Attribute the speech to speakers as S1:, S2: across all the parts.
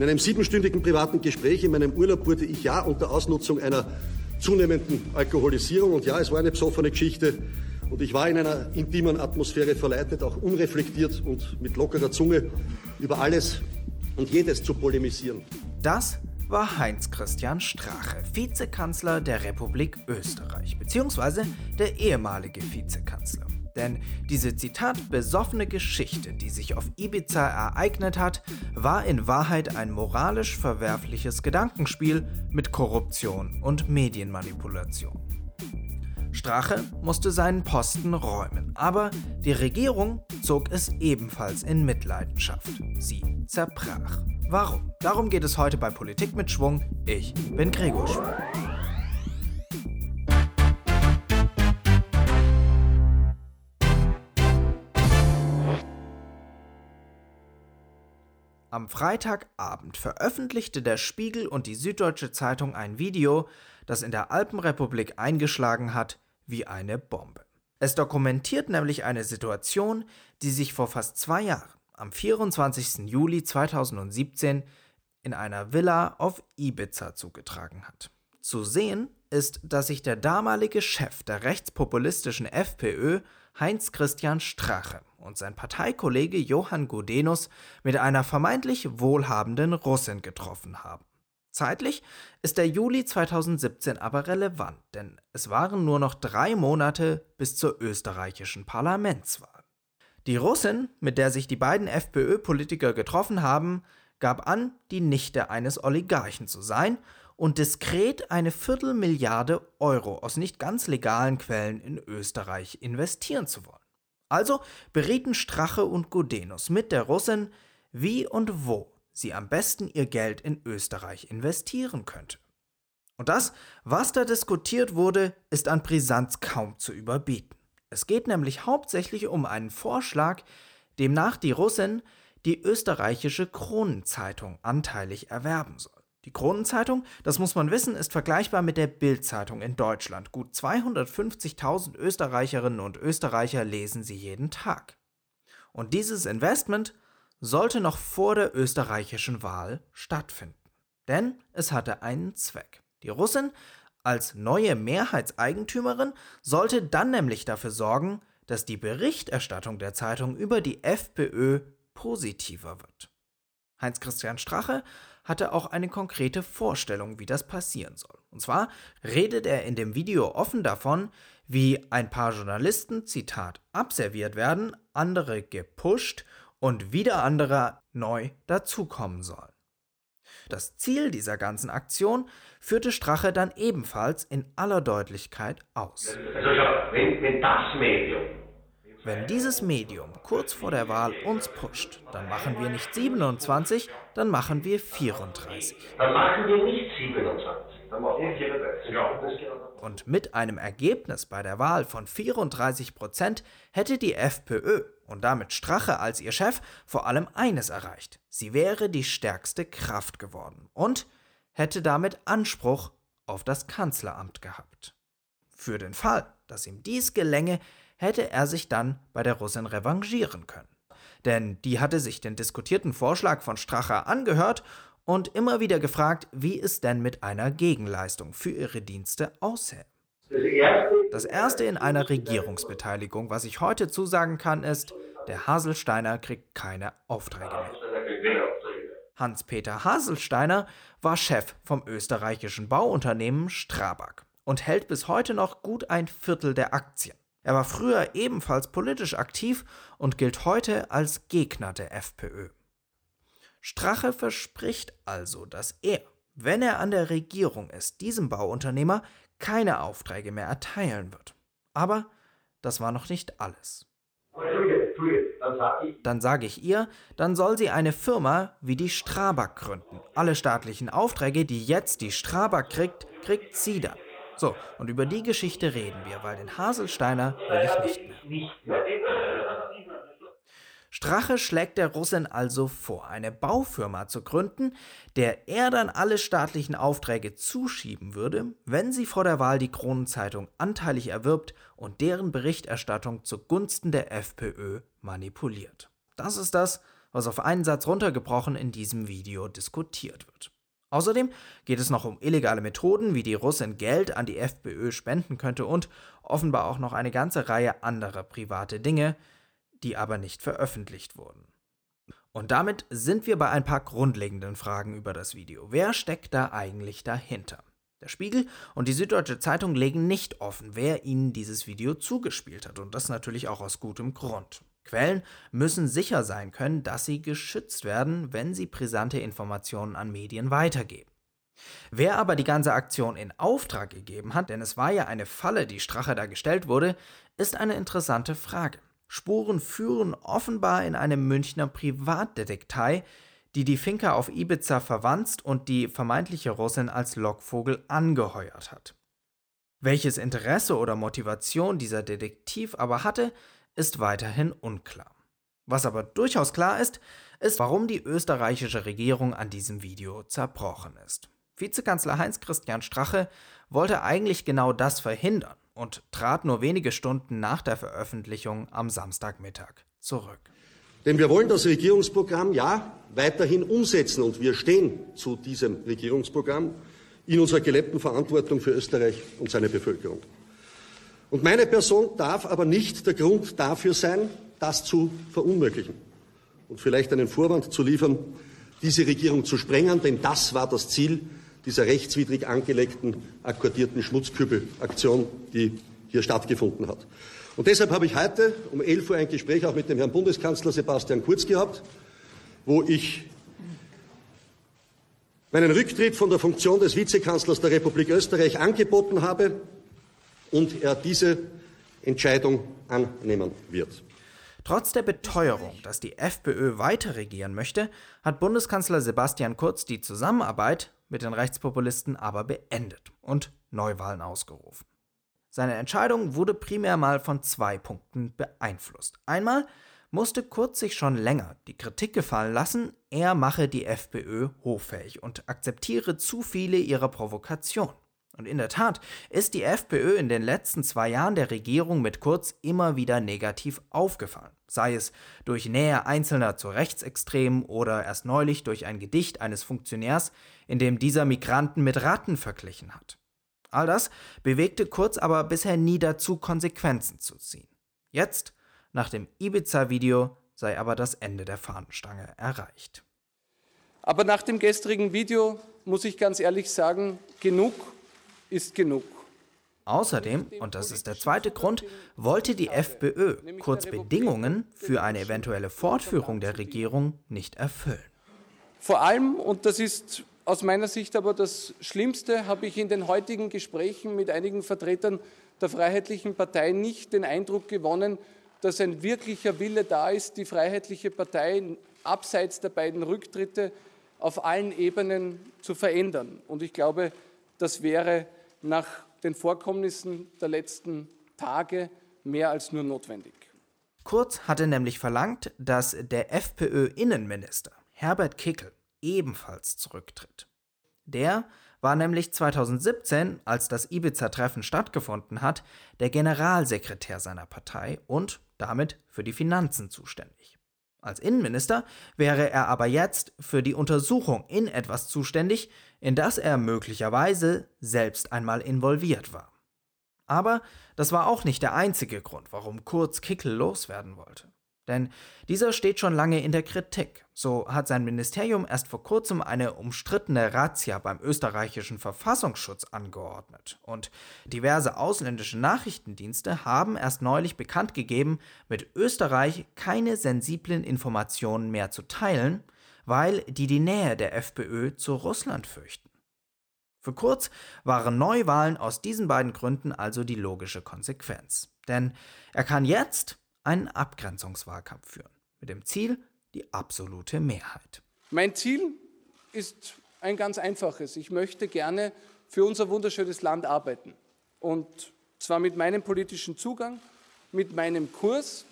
S1: In einem siebenstündigen privaten Gespräch in meinem Urlaub wurde ich ja unter Ausnutzung einer zunehmenden Alkoholisierung und ja, es war eine besoffene Geschichte und ich war in einer intimen Atmosphäre verleitet, auch unreflektiert und mit lockerer Zunge über alles und jedes zu polemisieren.
S2: Das war Heinz Christian Strache, Vizekanzler der Republik Österreich, beziehungsweise der ehemalige Vizekanzler. Denn diese Zitat besoffene Geschichte, die sich auf Ibiza ereignet hat, war in Wahrheit ein moralisch verwerfliches Gedankenspiel mit Korruption und Medienmanipulation. Strache musste seinen Posten räumen, aber die Regierung zog es ebenfalls in Mitleidenschaft. Sie zerbrach. Warum? Darum geht es heute bei Politik mit Schwung. Ich bin Gregor Schwung. Am Freitagabend veröffentlichte der Spiegel und die Süddeutsche Zeitung ein Video, das in der Alpenrepublik eingeschlagen hat wie eine Bombe. Es dokumentiert nämlich eine Situation, die sich vor fast zwei Jahren, am 24. Juli 2017, in einer Villa auf Ibiza zugetragen hat. Zu sehen ist, dass sich der damalige Chef der rechtspopulistischen FPÖ, Heinz Christian Strache, und sein Parteikollege Johann Gudenus mit einer vermeintlich wohlhabenden Russin getroffen haben. Zeitlich ist der Juli 2017 aber relevant, denn es waren nur noch drei Monate bis zur österreichischen Parlamentswahl. Die Russin, mit der sich die beiden FPÖ-Politiker getroffen haben, gab an, die Nichte eines Oligarchen zu sein und diskret eine Viertelmilliarde Euro aus nicht ganz legalen Quellen in Österreich investieren zu wollen. Also berieten Strache und Gudenus mit der Russin, wie und wo sie am besten ihr Geld in Österreich investieren könnte. Und das, was da diskutiert wurde, ist an Brisanz kaum zu überbieten. Es geht nämlich hauptsächlich um einen Vorschlag, demnach die Russin die österreichische Kronenzeitung anteilig erwerben soll. Die Kronenzeitung, das muss man wissen, ist vergleichbar mit der Bildzeitung in Deutschland. Gut 250.000 Österreicherinnen und Österreicher lesen sie jeden Tag. Und dieses Investment sollte noch vor der österreichischen Wahl stattfinden. Denn es hatte einen Zweck. Die Russin als neue Mehrheitseigentümerin sollte dann nämlich dafür sorgen, dass die Berichterstattung der Zeitung über die FPÖ positiver wird. Heinz Christian Strache hatte auch eine konkrete Vorstellung, wie das passieren soll. Und zwar redet er in dem Video offen davon, wie ein paar Journalisten, Zitat, abserviert werden, andere gepusht und wieder andere neu dazukommen sollen. Das Ziel dieser ganzen Aktion führte Strache dann ebenfalls in aller Deutlichkeit aus. Also schau, wenn, wenn das Medium wenn dieses Medium kurz vor der Wahl uns pusht, dann machen wir nicht 27, dann machen wir 34. Dann machen wir nicht 27, dann machen wir 34. Und mit einem Ergebnis bei der Wahl von 34 Prozent hätte die FPÖ und damit Strache als ihr Chef vor allem eines erreicht. Sie wäre die stärkste Kraft geworden und hätte damit Anspruch auf das Kanzleramt gehabt. Für den Fall, dass ihm dies gelänge, hätte er sich dann bei der Russin revanchieren können. Denn die hatte sich den diskutierten Vorschlag von Stracher angehört und immer wieder gefragt, wie es denn mit einer Gegenleistung für ihre Dienste aussähe. Das erste in einer Regierungsbeteiligung, was ich heute zusagen kann, ist, der Haselsteiner kriegt keine Aufträge mehr. Hans-Peter Haselsteiner war Chef vom österreichischen Bauunternehmen Strabag und hält bis heute noch gut ein Viertel der Aktien. Er war früher ebenfalls politisch aktiv und gilt heute als Gegner der FPÖ. Strache verspricht also, dass er, wenn er an der Regierung ist, diesem Bauunternehmer keine Aufträge mehr erteilen wird. Aber das war noch nicht alles. Dann sage ich ihr, dann soll sie eine Firma wie die Strabag gründen. Alle staatlichen Aufträge, die jetzt die Strabag kriegt, kriegt sie dann. So, und über die Geschichte reden wir, weil den Haselsteiner will ich nicht mehr. Strache schlägt der Russin also vor, eine Baufirma zu gründen, der er dann alle staatlichen Aufträge zuschieben würde, wenn sie vor der Wahl die Kronenzeitung anteilig erwirbt und deren Berichterstattung zugunsten der FPÖ manipuliert. Das ist das, was auf einen Satz runtergebrochen in diesem Video diskutiert wird. Außerdem geht es noch um illegale Methoden, wie die Russin Geld an die FPÖ spenden könnte und offenbar auch noch eine ganze Reihe anderer private Dinge, die aber nicht veröffentlicht wurden. Und damit sind wir bei ein paar grundlegenden Fragen über das Video. Wer steckt da eigentlich dahinter? Der Spiegel und die Süddeutsche Zeitung legen nicht offen, wer ihnen dieses Video zugespielt hat, und das natürlich auch aus gutem Grund. Quellen müssen sicher sein können, dass sie geschützt werden, wenn sie brisante Informationen an Medien weitergeben. Wer aber die ganze Aktion in Auftrag gegeben hat, denn es war ja eine Falle, die Strache da gestellt wurde, ist eine interessante Frage. Spuren führen offenbar in eine Münchner Privatdetektei, die die Finca auf Ibiza verwanzt und die vermeintliche Russin als Lockvogel angeheuert hat. Welches Interesse oder Motivation dieser Detektiv aber hatte, ist weiterhin unklar. Was aber durchaus klar ist, ist, warum die österreichische Regierung an diesem Video zerbrochen ist. Vizekanzler Heinz-Christian Strache wollte eigentlich genau das verhindern und trat nur wenige Stunden nach der Veröffentlichung am Samstagmittag zurück.
S1: Denn wir wollen das Regierungsprogramm ja weiterhin umsetzen und wir stehen zu diesem Regierungsprogramm in unserer gelebten Verantwortung für Österreich und seine Bevölkerung. Und meine Person darf aber nicht der Grund dafür sein, das zu verunmöglichen und vielleicht einen Vorwand zu liefern, diese Regierung zu sprengen, denn das war das Ziel dieser rechtswidrig angelegten, akkordierten Schmutzkübelaktion, die hier stattgefunden hat. Und deshalb habe ich heute um 11 Uhr ein Gespräch auch mit dem Herrn Bundeskanzler Sebastian Kurz gehabt, wo ich meinen Rücktritt von der Funktion des Vizekanzlers der Republik Österreich angeboten habe und er diese Entscheidung annehmen wird.
S2: Trotz der Beteuerung, dass die FPÖ weiter regieren möchte, hat Bundeskanzler Sebastian Kurz die Zusammenarbeit mit den Rechtspopulisten aber beendet und Neuwahlen ausgerufen. Seine Entscheidung wurde primär mal von zwei Punkten beeinflusst. Einmal musste Kurz sich schon länger die Kritik gefallen lassen, er mache die FPÖ hoffähig und akzeptiere zu viele ihrer Provokationen. Und in der Tat ist die FPÖ in den letzten zwei Jahren der Regierung mit Kurz immer wieder negativ aufgefallen, sei es durch Nähe Einzelner zu Rechtsextremen oder erst neulich durch ein Gedicht eines Funktionärs, in dem dieser Migranten mit Ratten verglichen hat. All das bewegte Kurz aber bisher nie dazu, Konsequenzen zu ziehen. Jetzt, nach dem Ibiza-Video, sei aber das Ende der Fahnenstange erreicht.
S3: Aber nach dem gestrigen Video muss ich ganz ehrlich sagen, genug ist genug.
S2: Außerdem, und das ist der zweite Grund, wollte die FPÖ kurz Bedingungen für eine eventuelle Fortführung der Regierung nicht erfüllen.
S3: Vor allem, und das ist aus meiner Sicht aber das Schlimmste, habe ich in den heutigen Gesprächen mit einigen Vertretern der Freiheitlichen Partei nicht den Eindruck gewonnen, dass ein wirklicher Wille da ist, die Freiheitliche Partei abseits der beiden Rücktritte auf allen Ebenen zu verändern. Und ich glaube, das wäre nach den Vorkommnissen der letzten Tage mehr als nur notwendig.
S2: Kurz hatte nämlich verlangt, dass der FPÖ-Innenminister Herbert Kickel ebenfalls zurücktritt. Der war nämlich 2017, als das Ibiza-Treffen stattgefunden hat, der Generalsekretär seiner Partei und damit für die Finanzen zuständig. Als Innenminister wäre er aber jetzt für die Untersuchung in etwas zuständig, in das er möglicherweise selbst einmal involviert war. Aber das war auch nicht der einzige Grund, warum Kurz Kickel loswerden wollte. Denn dieser steht schon lange in der Kritik. So hat sein Ministerium erst vor kurzem eine umstrittene Razzia beim österreichischen Verfassungsschutz angeordnet. Und diverse ausländische Nachrichtendienste haben erst neulich bekannt gegeben, mit Österreich keine sensiblen Informationen mehr zu teilen, weil die die Nähe der FPÖ zu Russland fürchten. Für Kurz waren Neuwahlen aus diesen beiden Gründen also die logische Konsequenz. Denn er kann jetzt einen Abgrenzungswahlkampf führen, mit dem Ziel die absolute Mehrheit.
S3: Mein Ziel ist ein ganz einfaches. Ich möchte gerne für unser wunderschönes Land arbeiten. Und zwar mit meinem politischen Zugang, mit meinem Kurs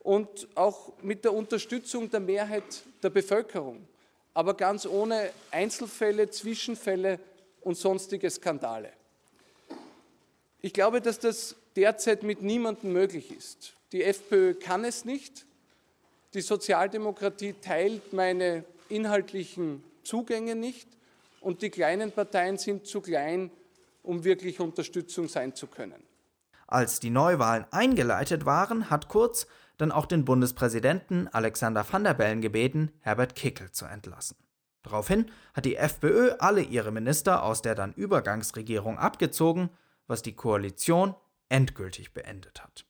S3: und auch mit der Unterstützung der Mehrheit der Bevölkerung, aber ganz ohne Einzelfälle, Zwischenfälle und sonstige Skandale. Ich glaube, dass das derzeit mit niemandem möglich ist. Die FPÖ kann es nicht Die Sozialdemokratie teilt meine inhaltlichen Zugänge nicht und die kleinen Parteien sind zu klein, um wirklich Unterstützung sein zu können.
S2: Als die Neuwahlen eingeleitet waren, hat Kurz dann auch den Bundespräsidenten Alexander van der Bellen gebeten, Herbert Kickel zu entlassen. Daraufhin hat die FPÖ alle ihre Minister aus der dann Übergangsregierung abgezogen, was die Koalition endgültig beendet hat.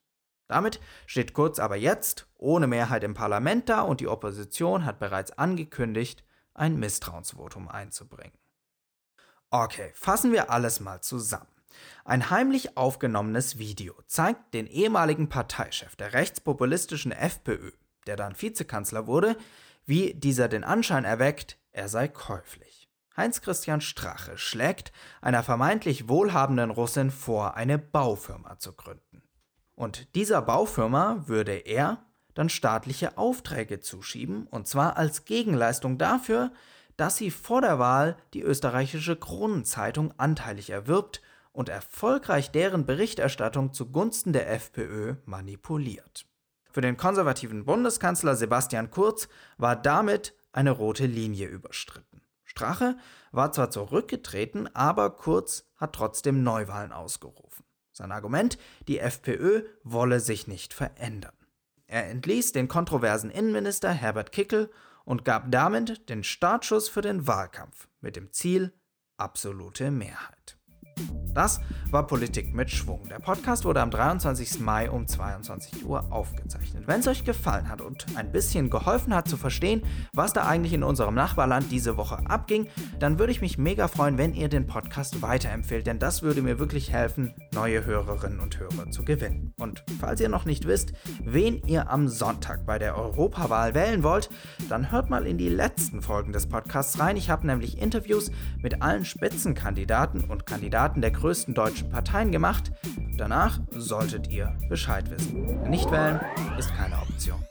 S2: Damit steht Kurz aber jetzt ohne Mehrheit im Parlament da und die Opposition hat bereits angekündigt, ein Misstrauensvotum einzubringen. Okay, fassen wir alles mal zusammen. Ein heimlich aufgenommenes Video zeigt den ehemaligen Parteichef der rechtspopulistischen FPÖ, der dann Vizekanzler wurde, wie dieser den Anschein erweckt, er sei käuflich. Heinz-Christian Strache schlägt einer vermeintlich wohlhabenden Russin vor, eine Baufirma zu gründen. Und dieser Baufirma würde er dann staatliche Aufträge zuschieben, und zwar als Gegenleistung dafür, dass sie vor der Wahl die österreichische Kronenzeitung anteilig erwirbt und erfolgreich deren Berichterstattung zugunsten der FPÖ manipuliert. Für den konservativen Bundeskanzler Sebastian Kurz war damit eine rote Linie überstritten. Strache war zwar zurückgetreten, aber Kurz hat trotzdem Neuwahlen ausgerufen. Sein Argument, die FPÖ wolle sich nicht verändern. Er entließ den kontroversen Innenminister Herbert Kickel und gab damit den Startschuss für den Wahlkampf mit dem Ziel absolute Mehrheit. Das war Politik mit Schwung. Der Podcast wurde am 23. Mai um 22 Uhr aufgezeichnet. Wenn es euch gefallen hat und ein bisschen geholfen hat zu verstehen, was da eigentlich in unserem Nachbarland diese Woche abging, dann würde ich mich mega freuen, wenn ihr den Podcast weiterempfehlt, denn das würde mir wirklich helfen, neue Hörerinnen und Hörer zu gewinnen. Und falls ihr noch nicht wisst, wen ihr am Sonntag bei der Europawahl wählen wollt, dann hört mal in die letzten Folgen des Podcasts rein. Ich habe nämlich Interviews mit allen Spitzenkandidaten und Kandidaten der größten deutschen Parteien gemacht. Danach solltet ihr Bescheid wissen. Nicht wählen ist keine Option.